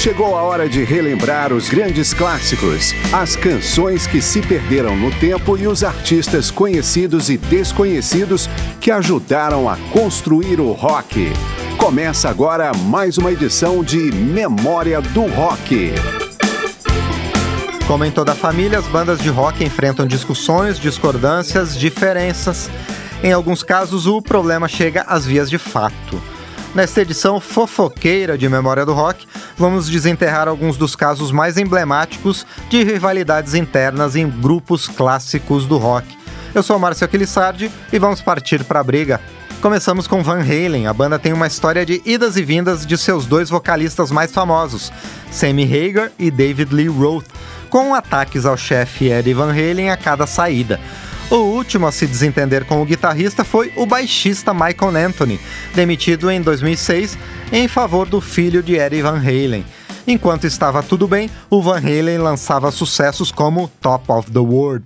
Chegou a hora de relembrar os grandes clássicos, as canções que se perderam no tempo e os artistas conhecidos e desconhecidos que ajudaram a construir o rock. Começa agora mais uma edição de Memória do Rock. Como em toda família, as bandas de rock enfrentam discussões, discordâncias, diferenças. Em alguns casos, o problema chega às vias de fato. Nesta edição fofoqueira de Memória do Rock, vamos desenterrar alguns dos casos mais emblemáticos de rivalidades internas em grupos clássicos do rock. Eu sou Márcio Aquilissardi e vamos partir para a briga. Começamos com Van Halen. A banda tem uma história de idas e vindas de seus dois vocalistas mais famosos, Sammy Hagar e David Lee Roth, com ataques ao chefe Eddie Van Halen a cada saída. O último a se desentender com o guitarrista foi o baixista Michael Anthony, demitido em 2006 em favor do filho de Eddie Van Halen. Enquanto estava tudo bem, o Van Halen lançava sucessos como Top of the World.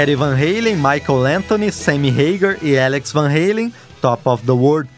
Eddie Van Halen, Michael Anthony, Sammy Hagar e Alex Van Halen, Top of the World.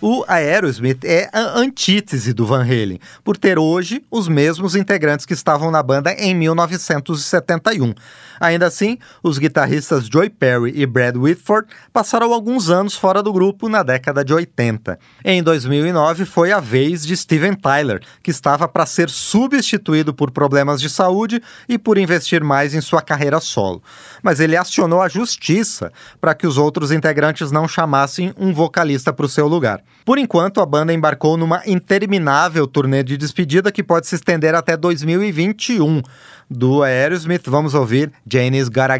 O Aerosmith é a antítese do Van Halen, por ter hoje os mesmos integrantes que estavam na banda em 1971. Ainda assim, os guitarristas Joy Perry e Brad Whitford passaram alguns anos fora do grupo na década de 80. Em 2009 foi a vez de Steven Tyler, que estava para ser substituído por problemas de saúde e por investir mais em sua carreira solo. Mas ele acionou a justiça para que os outros integrantes não chamassem um vocalista para o seu lugar. Por enquanto, a banda embarcou numa interminável turnê de despedida que pode se estender até 2021 do Aerosmith, vamos ouvir Janie's Got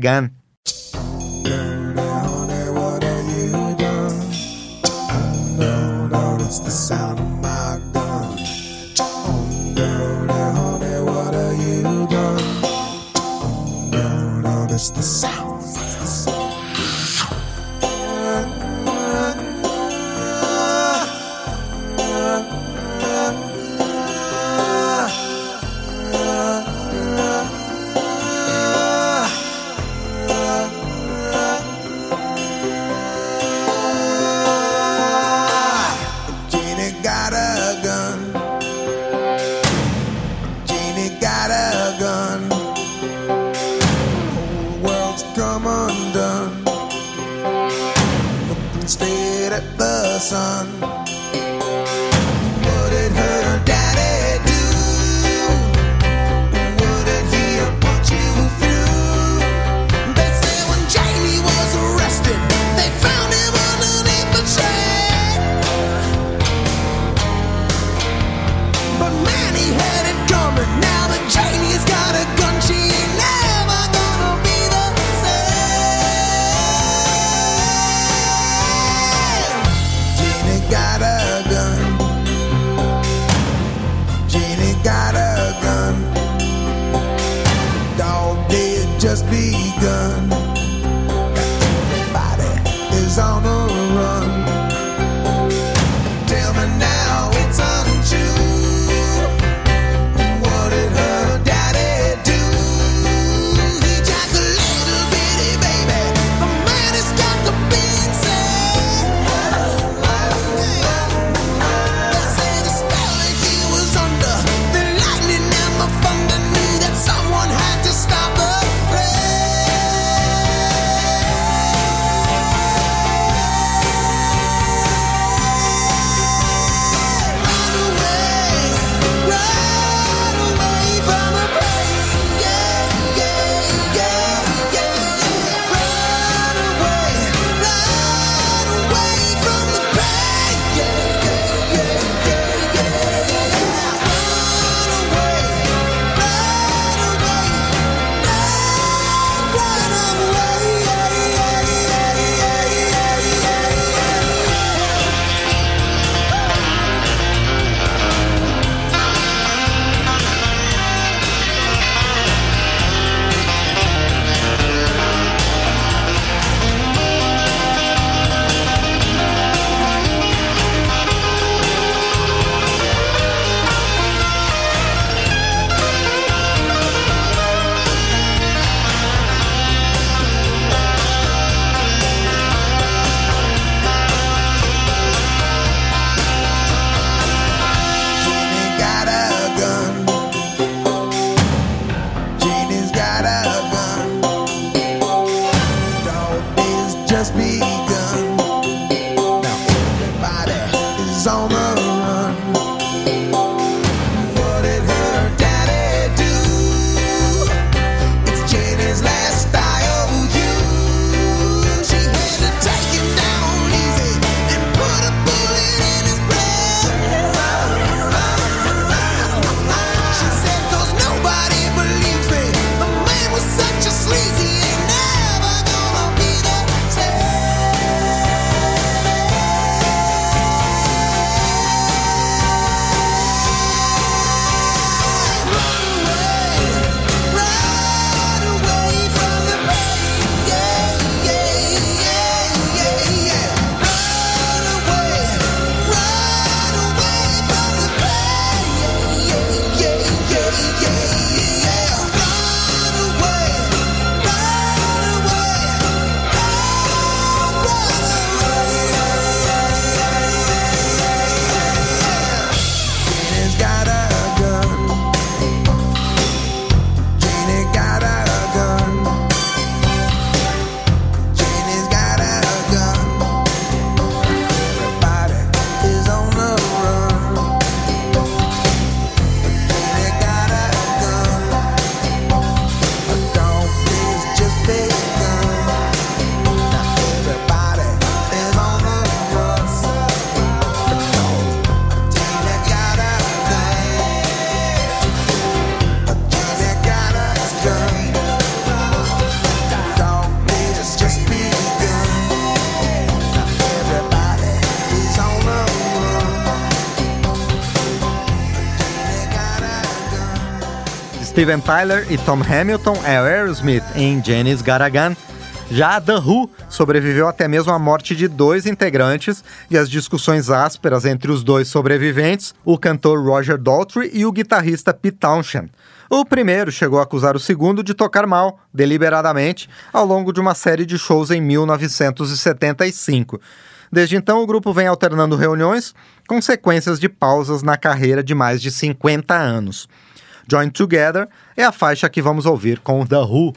stared at the sun. just begun. be Steven Tyler e Tom Hamilton é Aerosmith em Janis Garagan. Já The Who sobreviveu até mesmo à morte de dois integrantes e as discussões ásperas entre os dois sobreviventes, o cantor Roger Daltrey e o guitarrista Pete Townshend. O primeiro chegou a acusar o segundo de tocar mal, deliberadamente, ao longo de uma série de shows em 1975. Desde então, o grupo vem alternando reuniões com sequências de pausas na carreira de mais de 50 anos. Join Together é a faixa que vamos ouvir com The Who.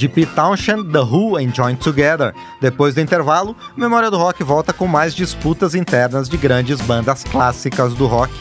De Pete Townshend, The Who and Join Together. Depois do intervalo, Memória do Rock volta com mais disputas internas de grandes bandas clássicas do rock.